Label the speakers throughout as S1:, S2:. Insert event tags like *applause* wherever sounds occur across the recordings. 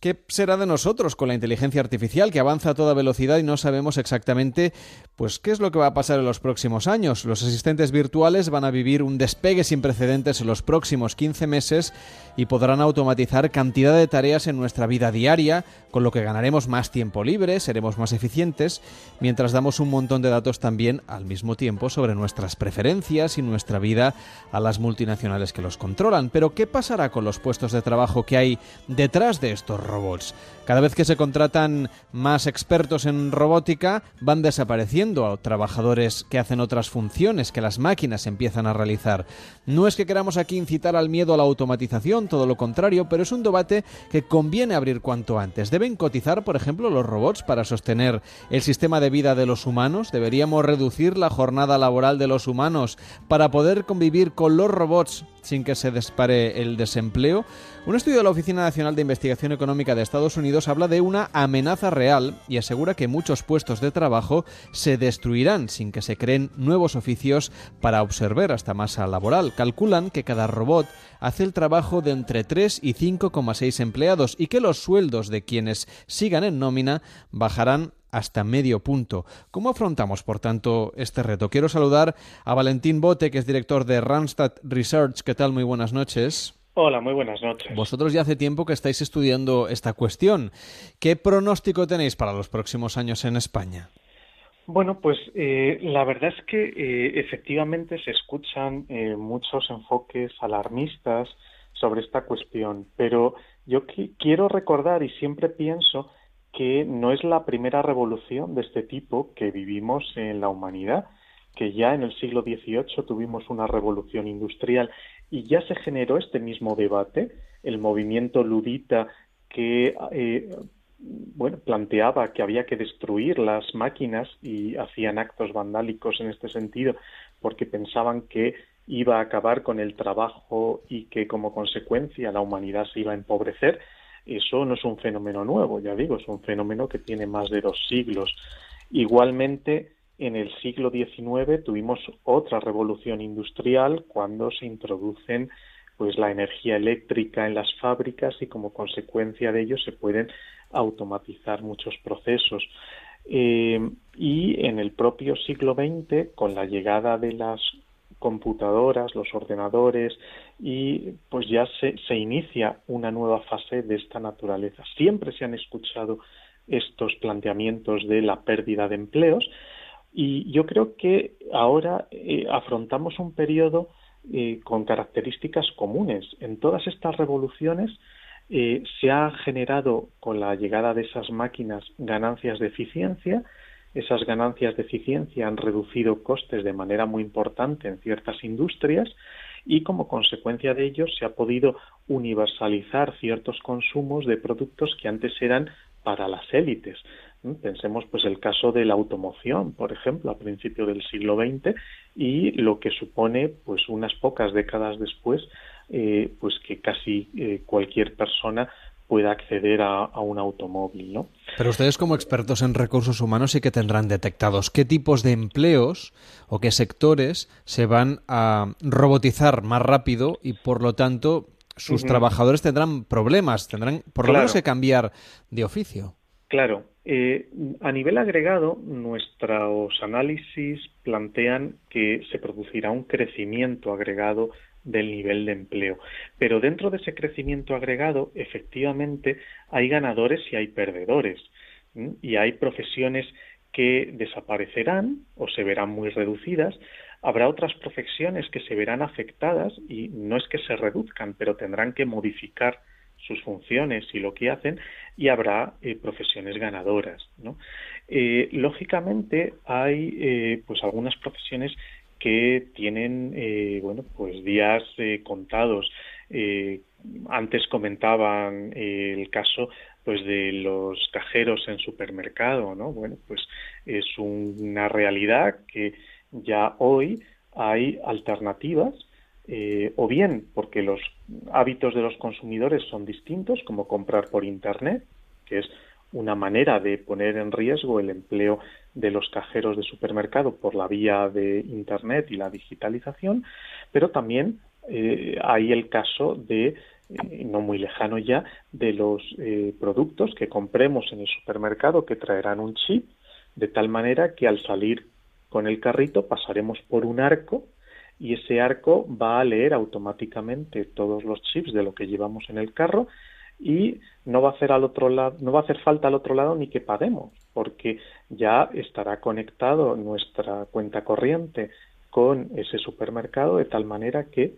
S1: ¿qué será de nosotros con la inteligencia artificial que avanza a toda velocidad y no sabemos exactamente pues qué es lo que va a pasar en los próximos años? Los asistentes virtuales van a vivir un despegue sin precedentes en los próximos 15 meses y podrán automatizar cantidad de tareas en nuestra vida diaria, con lo que ganaremos más tiempo libre, seremos más eficientes, mientras damos un montón de datos también al mismo tiempo sobre nuestras preferencias y nuestra vida a las multinacionales que los controlan. Pero ¿qué pasará con los puestos de trabajo que hay detrás de estos robots? Cada vez que se contratan más expertos en robótica, van desapareciendo a trabajadores que hacen otras funciones que las máquinas empiezan a realizar. No es que queramos aquí incitar al miedo a la automatización, todo lo contrario, pero es un debate que conviene abrir cuanto antes. ¿Deben cotizar, por ejemplo, los robots para sostener el sistema de vida de los humanos? ¿Deberíamos reducir la jornada laboral de los humanos para poder convivir con los robots sin que se dispare el desempleo. Un estudio de la Oficina Nacional de Investigación Económica de Estados Unidos habla de una amenaza real y asegura que muchos puestos de trabajo se destruirán sin que se creen nuevos oficios para observar esta masa laboral. Calculan que cada robot hace el trabajo de entre 3 y 5,6 empleados y que los sueldos de quienes sigan en nómina bajarán hasta medio punto. ¿Cómo afrontamos, por tanto, este reto? Quiero saludar a Valentín Bote, que es director de Randstad Research. ¿Qué tal? Muy buenas noches.
S2: Hola, muy buenas noches.
S1: Vosotros ya hace tiempo que estáis estudiando esta cuestión. ¿Qué pronóstico tenéis para los próximos años en España?
S2: Bueno, pues eh, la verdad es que eh, efectivamente se escuchan eh, muchos enfoques alarmistas sobre esta cuestión, pero yo quiero recordar y siempre pienso que no es la primera revolución de este tipo que vivimos en la humanidad, que ya en el siglo XVIII tuvimos una revolución industrial y ya se generó este mismo debate, el movimiento ludita que eh, bueno, planteaba que había que destruir las máquinas y hacían actos vandálicos en este sentido porque pensaban que iba a acabar con el trabajo y que como consecuencia la humanidad se iba a empobrecer eso no es un fenómeno nuevo, ya digo, es un fenómeno que tiene más de dos siglos. Igualmente, en el siglo XIX tuvimos otra revolución industrial cuando se introducen pues la energía eléctrica en las fábricas y como consecuencia de ello se pueden automatizar muchos procesos. Eh, y en el propio siglo XX, con la llegada de las computadoras, los ordenadores y pues ya se, se inicia una nueva fase de esta naturaleza. Siempre se han escuchado estos planteamientos de la pérdida de empleos y yo creo que ahora eh, afrontamos un periodo eh, con características comunes. En todas estas revoluciones eh, se ha generado con la llegada de esas máquinas ganancias de eficiencia esas ganancias de eficiencia han reducido costes de manera muy importante en ciertas industrias y como consecuencia de ello se ha podido universalizar ciertos consumos de productos que antes eran para las élites. Pensemos pues el caso de la automoción, por ejemplo, a principios del siglo XX y lo que supone pues unas pocas décadas después eh, pues que casi eh, cualquier persona pueda acceder a, un automóvil, ¿no?
S1: Pero ustedes como expertos en recursos humanos sí que tendrán detectados qué tipos de empleos o qué sectores se van a robotizar más rápido y por lo tanto sus trabajadores tendrán problemas, tendrán por lo menos que cambiar de oficio.
S2: Claro. Eh, a nivel agregado, nuestros análisis plantean que se producirá un crecimiento agregado del nivel de empleo. Pero dentro de ese crecimiento agregado, efectivamente, hay ganadores y hay perdedores. Y hay profesiones que desaparecerán o se verán muy reducidas. Habrá otras profesiones que se verán afectadas y no es que se reduzcan, pero tendrán que modificar sus funciones y lo que hacen y habrá eh, profesiones ganadoras. Eh, lógicamente hay eh, pues algunas profesiones que tienen eh, bueno pues días contados antes comentaban el caso pues de los cajeros en supermercado no bueno pues es una realidad que ya hoy hay alternativas o bien porque los hábitos de los consumidores son distintos como comprar por internet que es una manera de poner en riesgo el empleo de los cajeros de supermercado por la vía de Internet y la digitalización, pero también eh, hay el caso de eh, no muy lejano ya, de los eh, productos que compremos en el supermercado que traerán un chip, de tal manera que al salir con el carrito pasaremos por un arco y ese arco va a leer automáticamente todos los chips de lo que llevamos en el carro y no va a hacer al otro lado, no va a hacer falta al otro lado ni que paguemos, porque ya estará conectado nuestra cuenta corriente con ese supermercado de tal manera que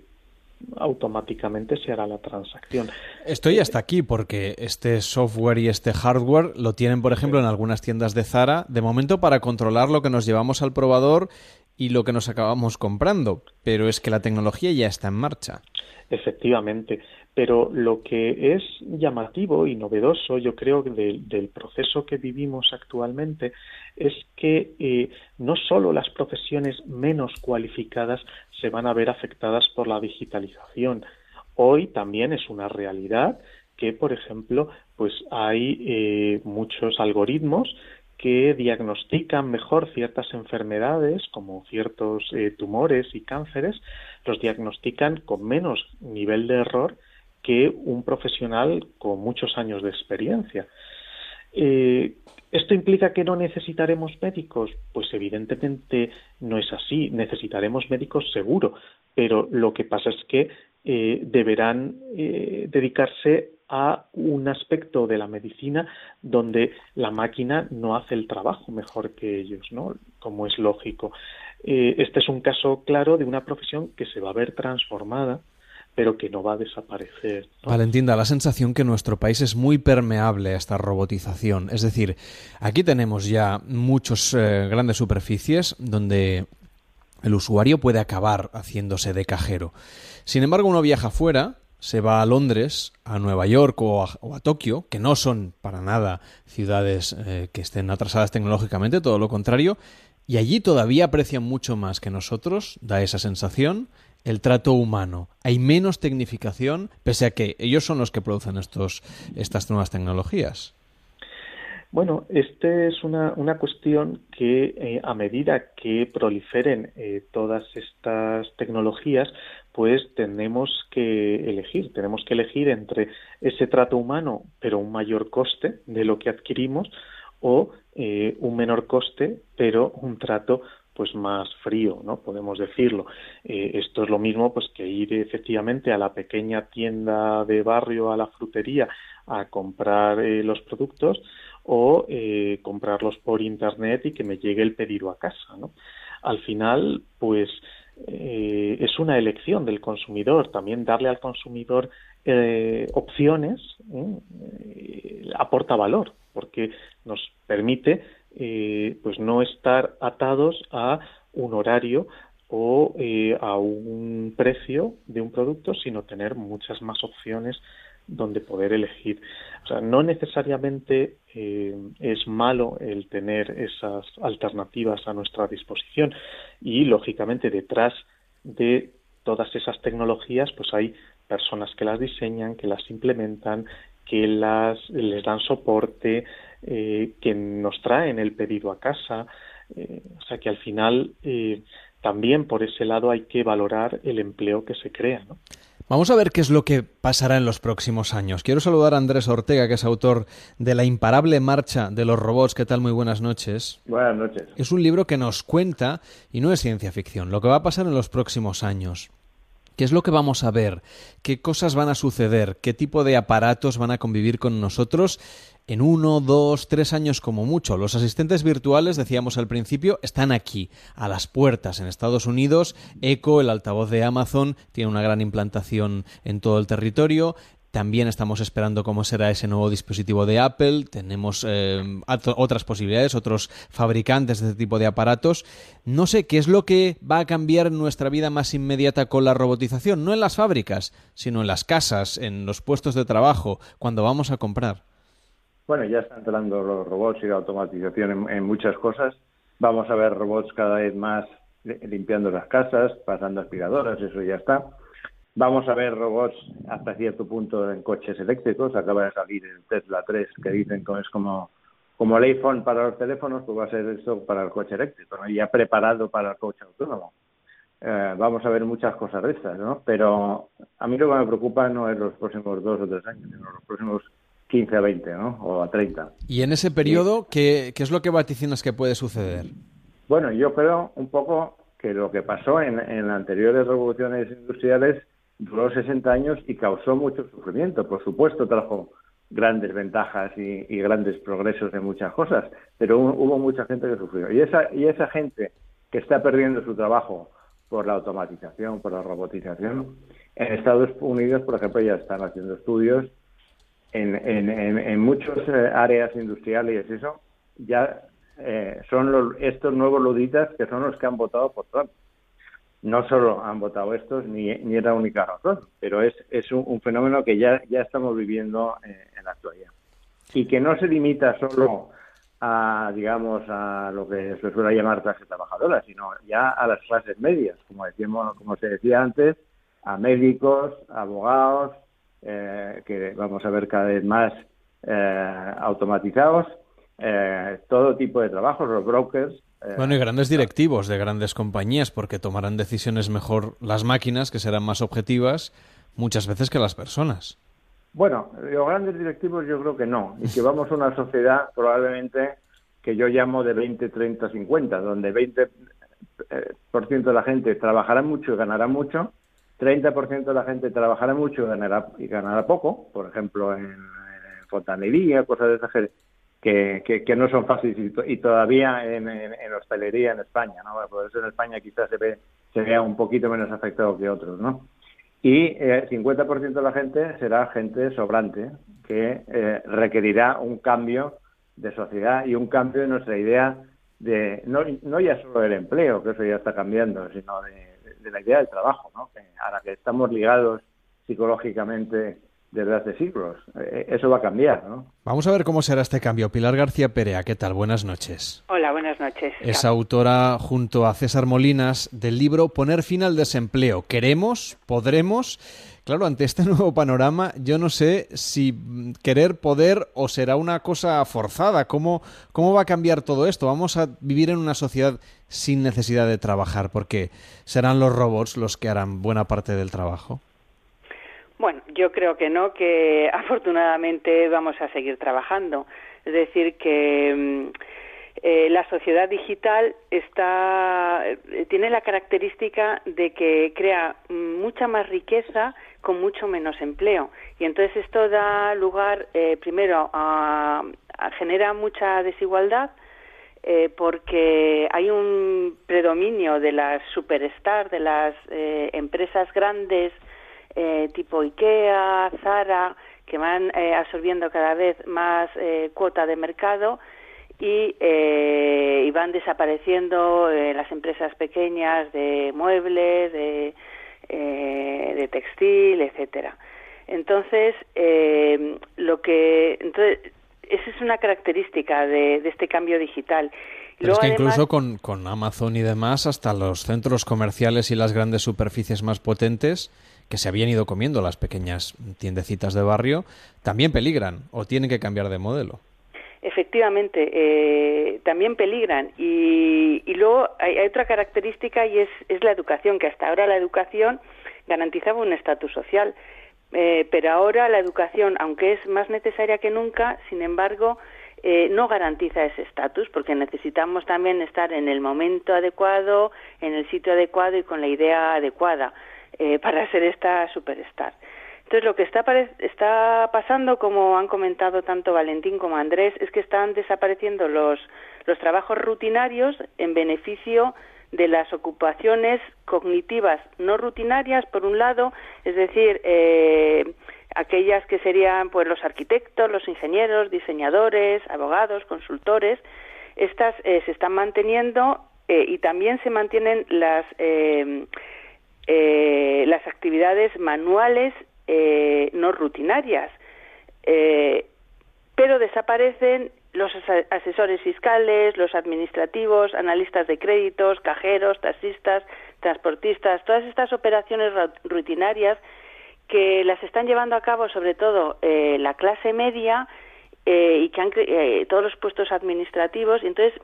S2: automáticamente se hará la transacción.
S1: Estoy hasta aquí porque este software y este hardware lo tienen, por ejemplo, en algunas tiendas de Zara, de momento para controlar lo que nos llevamos al probador y lo que nos acabamos comprando, pero es que la tecnología ya está en marcha.
S2: Efectivamente, pero lo que es llamativo y novedoso, yo creo, del, proceso que vivimos actualmente es que eh, no solo las profesiones menos cualificadas se van a ver afectadas por la digitalización. Hoy también es una realidad que, por ejemplo, pues hay eh, muchos algoritmos que diagnostican mejor ciertas enfermedades, como ciertos eh, tumores y cánceres, los diagnostican con menos nivel de error que un profesional con muchos años de experiencia. Eh, ¿Esto implica que no necesitaremos médicos? Pues evidentemente no es así. Necesitaremos médicos seguro, pero lo que pasa es que eh, deberán eh, dedicarse a un aspecto de la medicina donde la máquina no hace el trabajo mejor que ellos, ¿no? Como es lógico. este es un caso claro de una profesión que se va a ver transformada pero que no va a desaparecer.
S1: Valentín, da la sensación que nuestro país es muy permeable a esta robotización. Es decir, aquí tenemos ya muchas eh, grandes superficies donde el usuario puede acabar haciéndose de cajero. Sin embargo, uno viaja fuera, se va a Londres, a Nueva York o a, Tokio, que no son para nada ciudades eh, que estén atrasadas tecnológicamente, todo lo contrario, y allí todavía aprecian mucho más que nosotros, da esa sensación, el trato humano. Hay menos tecnificación, pese a que ellos son los que producen estos, estas nuevas tecnologías.
S2: Bueno, esta es una, una, cuestión que eh, a medida que proliferen eh, todas estas tecnologías, pues tenemos que elegir, tenemos que elegir entre ese trato humano, pero un mayor coste de lo que adquirimos, o eh, un menor coste, pero un trato pues más frío, ¿no? Podemos decirlo. Eh, esto es lo mismo pues que ir efectivamente a la pequeña tienda de barrio, a la frutería, a comprar eh, los productos o eh, comprarlos por internet y que me llegue el pedido a casa, ¿no? Al final, pues es una elección del consumidor. También darle al consumidor opciones aporta valor porque nos permite eh, pues no estar atados a un horario o eh, a un precio de un producto, sino tener muchas más opciones donde poder elegir. O sea, no necesariamente eh, es malo el tener esas alternativas a nuestra disposición y, lógicamente, detrás de todas esas tecnologías, pues hay personas que las diseñan, que las implementan, que las les dan soporte, eh, que nos traen el pedido a casa. Eh, o sea que al final eh, también por ese lado hay que valorar el empleo que se crea. ¿no?
S1: Vamos a ver qué es lo que pasará en los próximos años. Quiero saludar a Andrés Ortega, que es autor de La imparable marcha de los robots. ¿Qué tal? Muy buenas noches.
S3: Buenas noches.
S1: Es un libro que nos cuenta, y no es ciencia ficción, lo que va a pasar en los próximos años. ¿Qué es lo que vamos a ver? ¿Qué cosas van a suceder? ¿Qué tipo de aparatos van a convivir con nosotros en uno, dos, tres años como mucho. Los asistentes virtuales, decíamos al principio, están aquí, a las puertas. En Estados Unidos, Echo, el altavoz de Amazon, tiene una gran implantación en todo el territorio. También estamos esperando cómo será ese nuevo dispositivo de Apple. Tenemos eh, otras posibilidades, otros fabricantes de este tipo de aparatos. No sé qué es lo que va a cambiar nuestra vida más inmediata con la robotización. No en las fábricas, sino en las casas, en los puestos de trabajo, cuando vamos a comprar.
S3: Bueno, ya están entrando los robots y la automatización en, muchas cosas. Vamos a ver robots cada vez más limpiando las casas, pasando aspiradoras, eso ya está. Vamos a ver robots hasta cierto punto en coches eléctricos. Acaba de salir el Tesla 3 que dicen que es como, como el iPhone para los teléfonos, pues va a ser esto para el coche eléctrico, ¿no? ya preparado para el coche autónomo. eh, vamos a ver muchas cosas de estas, ¿no? Pero a mí lo que me preocupa no es los próximos dos o tres años, sino los próximos 15 a 20, ¿no? O a 30.
S1: ¿Y en ese periodo ¿qué, qué es lo que vaticinas que puede suceder?
S3: Bueno, yo creo un poco que lo que pasó en, en anteriores revoluciones industriales duró 60 años y causó mucho sufrimiento. Por supuesto, trajo grandes ventajas y, y grandes progresos en muchas cosas, pero hubo, hubo mucha gente que sufrió. Y esa, y esa gente que está perdiendo su trabajo por la automatización, por la robotización. En Estados Unidos, por ejemplo, ya están haciendo estudios en, en, en, en muchas eh, áreas industriales eso, ya eh, son los, estos nuevos luditas que son los que han votado por Trump. No solo han votado estos, ni, ni es la única razón, pero es, es un, un fenómeno que ya, ya estamos viviendo eh, en la actualidad. Y que no se limita solo a, digamos, a lo que se suele llamar clase trabajadora, sino ya a las clases medias, como decíamos, como se decía antes, a médicos, abogados, eh, que vamos a ver cada vez más eh, automatizados, eh, todo tipo de trabajos, los brokers.
S1: Bueno, y grandes directivos de grandes compañías, porque tomarán decisiones mejor las máquinas, que serán más objetivas, muchas veces que las personas.
S3: Bueno, los grandes directivos yo creo que no, y que vamos a una sociedad probablemente que yo llamo de 20, 30, 50, donde 20% eh, por ciento de la gente trabajará mucho y ganará mucho, 30% de la gente trabajará mucho y ganará, y ganará poco, por ejemplo, en, fontanería, cosas de esas que, que, no son fáciles y, to- y todavía en, hostelería en España, ¿no? Por eso en España quizás se ve se vea un poquito menos afectado que otros, ¿no? Y eh, 50% de la gente será gente sobrante que eh, requerirá un cambio de sociedad y un cambio de nuestra idea de no, no ya solo del empleo, que eso ya está cambiando, sino de, de la idea del trabajo, ¿no? Que a la que estamos ligados psicológicamente desde hace siglos. Eh, eso va a cambiar, ¿no?
S1: Vamos a ver cómo será este cambio. Pilar García Perea, ¿qué tal? Buenas noches.
S4: Hola, buenas noches.
S1: Es autora, junto a César Molinas, del libro Poner fin al desempleo. ¿Queremos? ¿Podremos? Claro, ante este *laughs* nuevo panorama, yo no sé si querer poder o será una cosa forzada. ¿Cómo, ¿Cómo va a cambiar todo esto? ¿Vamos a vivir en una sociedad sin necesidad de trabajar? Porque serán los robots los que harán buena parte del trabajo.
S4: Bueno, yo creo que no, que *laughs* afortunadamente vamos a seguir trabajando. Es decir, que mm, eh, la sociedad digital está eh, tiene la característica de que crea mm, mucha más riqueza con mucho menos empleo. Y entonces esto da lugar eh, primero a, genera mucha desigualdad eh, porque hay un predominio de las superstar, de las eh, empresas grandes eh, tipo IKEA, Zara, que van eh, absorbiendo cada vez más cuota de mercado y, y van desapareciendo las empresas pequeñas de muebles, de, eh, de textil, etcétera. Entonces, eh, lo que entonces esa es una característica de, de este cambio digital.
S1: Pero es que
S4: además-
S1: incluso con, con Amazon y demás, hasta los centros comerciales y las grandes superficies más potentes, que se habían ido comiendo las pequeñas tiendecitas de barrio, también peligran o tienen que cambiar de modelo.
S4: Efectivamente, eh, también peligran. Y, y luego hay, hay otra característica y es, es la educación, que hasta ahora la educación garantizaba un estatus social. Eh, pero ahora la educación, aunque es más necesaria que nunca, sin embargo, eh, no garantiza ese estatus porque necesitamos también estar en el momento adecuado, en el sitio adecuado y con la idea adecuada eh, para ser esta superstar. Entonces, lo que está, está pasando, como han comentado tanto Valentín como Andrés, es que están desapareciendo los, los trabajos rutinarios en beneficio de las ocupaciones cognitivas no rutinarias, por un lado, es decir, eh, aquellas que serían pues los arquitectos, los ingenieros, diseñadores, abogados, consultores, estas eh, se están manteniendo eh, y también se mantienen las eh, eh, las actividades manuales eh, no rutinarias, eh, pero desaparecen los asesores fiscales, los administrativos, analistas de créditos, cajeros, taxistas, transportistas, todas estas operaciones ru- rutinarias que las están llevando a cabo sobre todo eh, la clase media eh, y que han eh, todos los puestos administrativos entonces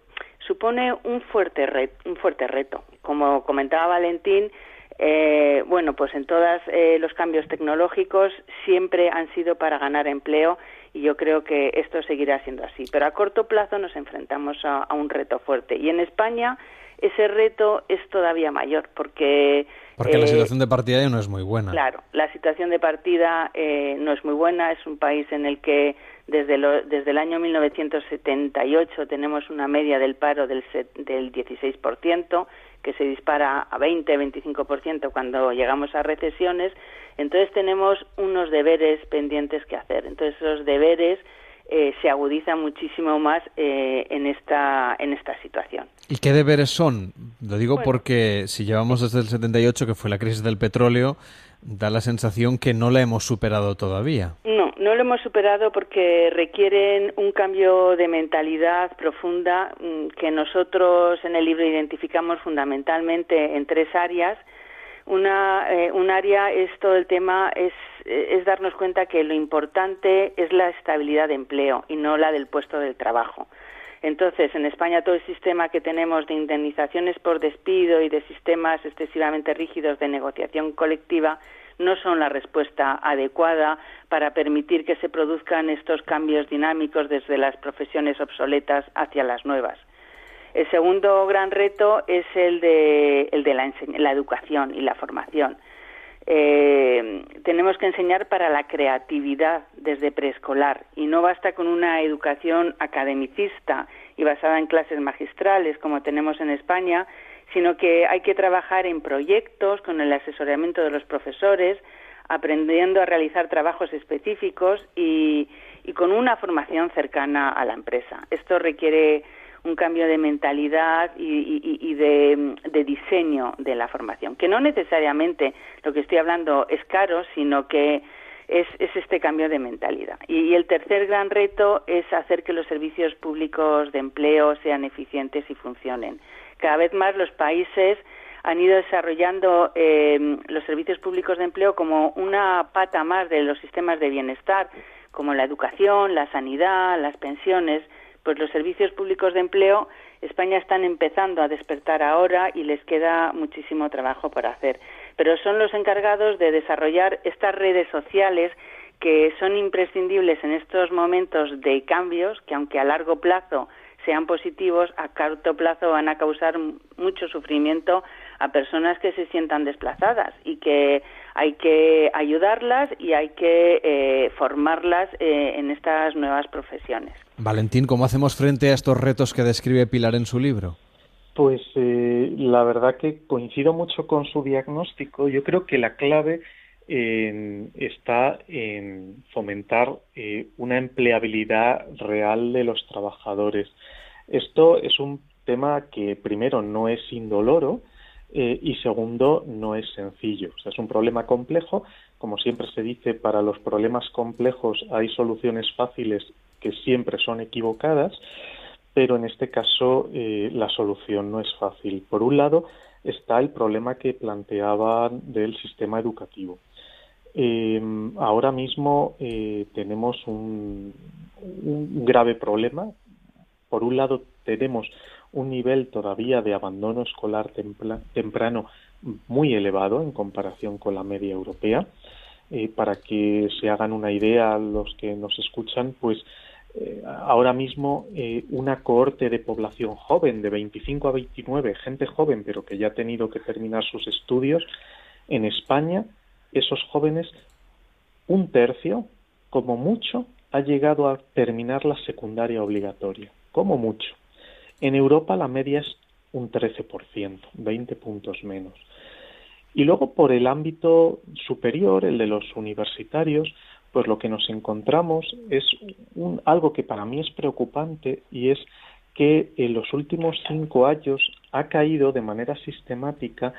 S4: supone un fuerte reto, un fuerte reto. Como comentaba Valentín, eh, bueno, pues en todos eh, los cambios tecnológicos siempre han sido para ganar empleo y yo creo que esto seguirá siendo así. Pero a corto plazo nos enfrentamos a, un reto fuerte y en España ese reto es todavía mayor porque
S1: porque la eh, situación de partida ya no es muy buena.
S4: Claro, la situación de partida no es muy buena. Es un país en el que desde, desde el año 1978 tenemos una media del paro del, del 16%, que se dispara a 20-25% cuando llegamos a recesiones. Entonces tenemos unos deberes pendientes que hacer. Entonces esos deberes eh, se agudizan muchísimo más eh, en esta en esta situación.
S1: ¿Y qué deberes son? Lo digo porque si llevamos desde el 78, que fue la crisis del petróleo, da la sensación que no la hemos superado todavía.
S4: No, no lo hemos superado porque requieren un cambio de mentalidad profunda mm, que nosotros en el libro identificamos fundamentalmente en tres áreas. Una, eh, un área es todo el tema, es, es darnos cuenta que lo importante es la estabilidad de empleo y no la del puesto del trabajo. Entonces, en España todo el sistema que tenemos de indemnizaciones por despido y de sistemas excesivamente rígidos de negociación colectiva no son la respuesta adecuada para permitir que se produzcan estos cambios dinámicos desde las profesiones obsoletas hacia las nuevas. El segundo gran reto es el de, el de la, la educación y la formación. Eh, tenemos que enseñar para la creatividad desde preescolar y no basta con una educación academicista y basada en clases magistrales como tenemos en España, sino que hay que trabajar en proyectos con el asesoramiento de los profesores, aprendiendo a realizar trabajos específicos y, con una formación cercana a la empresa. Esto requiere un cambio de mentalidad y, de, diseño de la formación, que no necesariamente lo que estoy hablando es caro, sino que es, este cambio de mentalidad. Y, el tercer gran reto es hacer que los servicios públicos de empleo sean eficientes y funcionen. Cada vez más los países han ido desarrollando eh, los servicios públicos de empleo como una pata más de los sistemas de bienestar, como la educación, la sanidad, las pensiones, pues los servicios públicos de empleo, España están empezando a despertar ahora y les queda muchísimo trabajo por hacer. Pero son los encargados de desarrollar estas redes sociales que son imprescindibles en estos momentos de cambios que aunque a largo plazo sean positivos, a corto plazo van a causar mucho sufrimiento a personas que se sientan desplazadas y que hay que ayudarlas y hay que eh, formarlas eh, en estas nuevas profesiones.
S1: Valentín, ¿cómo hacemos frente a estos retos que describe Pilar en su libro?
S2: Pues eh, la verdad que coincido mucho con su diagnóstico. Yo creo que la clave está en fomentar una empleabilidad real de los trabajadores. Esto es un tema que primero no es indoloro eh, y segundo no es sencillo. O sea, es un problema complejo. Como siempre se dice, para los problemas complejos hay soluciones fáciles que siempre son equivocadas, pero en este caso eh, la solución no es fácil. Por un lado está el problema que planteaban del sistema educativo. Eh, ahora mismo tenemos un, un grave problema por un lado, tenemos un nivel todavía de abandono escolar temprano muy elevado en comparación con la media europea. Eh, para que se hagan una idea los que nos escuchan, pues eh, ahora mismo eh, una cohorte de población joven de 25 a 29, gente joven pero que ya ha tenido que terminar sus estudios, en España esos jóvenes, un tercio, como mucho, ha llegado a terminar la secundaria obligatoria como mucho. En Europa la media es un 13%, 20 puntos menos. Y luego por el ámbito superior, el de los universitarios, pues lo que nos encontramos es algo que para mí es preocupante y es que en los últimos cinco años ha caído de manera sistemática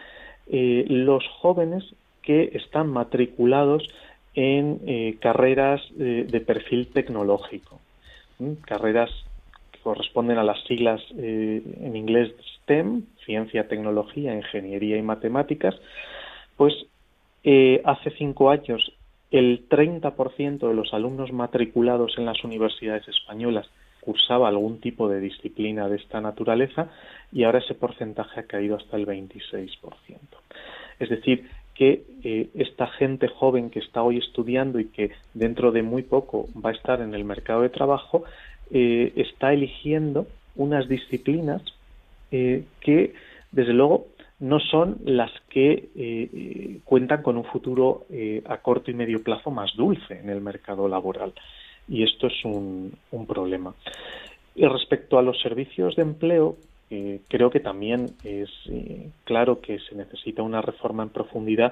S2: eh, los jóvenes que están matriculados en eh, carreras de perfil tecnológico, carreras corresponden a las siglas eh, en inglés STEM, ciencia, tecnología, ingeniería y matemáticas, pues hace cinco años el 30% de los alumnos matriculados en las universidades españolas cursaba algún tipo de disciplina de esta naturaleza y ahora ese porcentaje ha caído hasta el 26%. Es decir, que eh, esta gente joven que está hoy estudiando y que dentro de muy poco va a estar en el mercado de trabajo, eh, está eligiendo unas disciplinas eh, que, desde luego, no son las que cuentan con un futuro a corto y medio plazo más dulce en el mercado laboral. Y esto es un, problema. Y respecto a los servicios de empleo, eh, creo que también es eh, claro que se necesita una reforma en profundidad,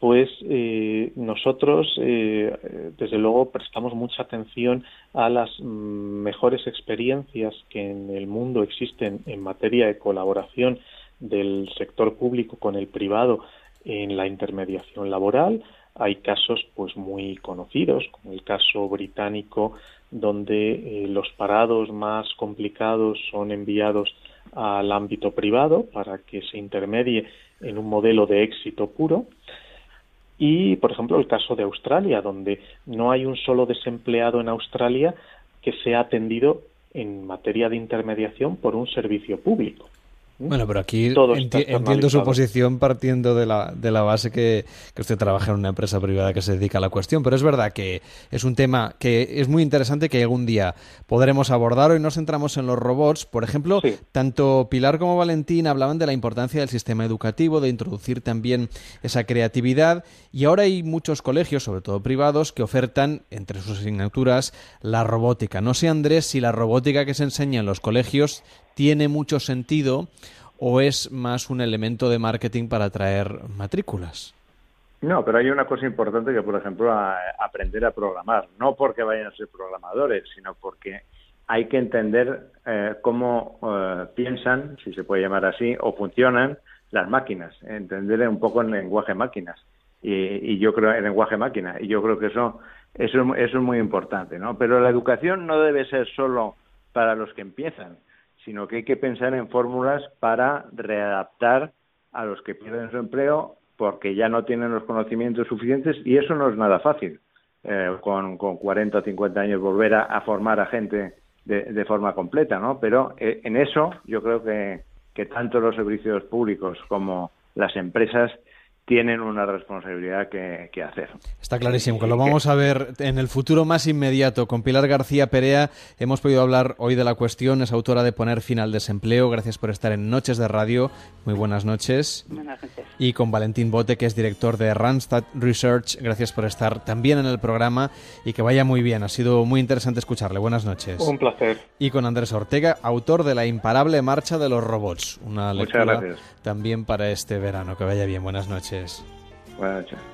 S2: pues eh, nosotros, desde luego, prestamos mucha atención a las mejores experiencias que en el mundo existen en materia de colaboración del sector público con el privado en la intermediación laboral. Hay casos pues muy conocidos, como el caso británico, donde los parados más complicados son enviados al ámbito privado para que se intermedie en un modelo de éxito puro. Y, por ejemplo, el caso de Australia, donde no hay un solo desempleado en Australia que sea atendido en materia de intermediación por un servicio público.
S1: Bueno, pero aquí entiendo su posición partiendo de la, de la base que, que, usted trabaja en una empresa privada que se dedica a la cuestión, pero es verdad que es un tema que es muy interesante que algún día podremos abordar. Hoy nos centramos en los robots. Por ejemplo, tanto Pilar como Valentín hablaban de la importancia del sistema educativo, de introducir también esa creatividad y ahora hay muchos colegios, sobre todo privados, que ofertan entre sus asignaturas la robótica. No sé, Andrés, si la robótica que se enseña en los colegios tiene mucho sentido o es más un elemento de marketing para atraer matrículas?
S3: No, pero hay una cosa importante que, por ejemplo, aprender a programar. No porque vayan a ser programadores, sino porque hay que entender eh, cómo eh, piensan, si se puede llamar así, o funcionan las máquinas. Entender un poco el lenguaje máquinas. Y, yo creo el lenguaje máquina. Y yo creo que eso, eso, eso es muy importante, ¿no? Pero la educación no debe ser solo para los que empiezan sino que hay que pensar en fórmulas para readaptar a los que pierden su empleo porque ya no tienen los conocimientos suficientes y eso no es nada fácil. Eh, con, con 40 o 50 años volver a, formar a gente de, forma completa, ¿no? Pero eh, en eso yo creo que, que tanto los servicios públicos como las empresas tienen una responsabilidad que, hacer.
S1: Está clarísimo, que lo vamos a ver en el futuro más inmediato. Con Pilar García Perea hemos podido hablar hoy de la cuestión, es autora de Poner fin al desempleo. Gracias por estar en Noches de Radio. Muy buenas noches.
S4: Buenas noches.
S1: Y con Valentín Bote, que es director de Randstad Research. Gracias por estar también en el programa y que vaya muy bien. Ha sido muy interesante escucharle. Buenas noches.
S2: Un placer.
S1: Y con Andrés Ortega, autor de La imparable marcha de los robots. Una lectura también para este verano. Que vaya bien. Buenas noches.
S3: Buenas.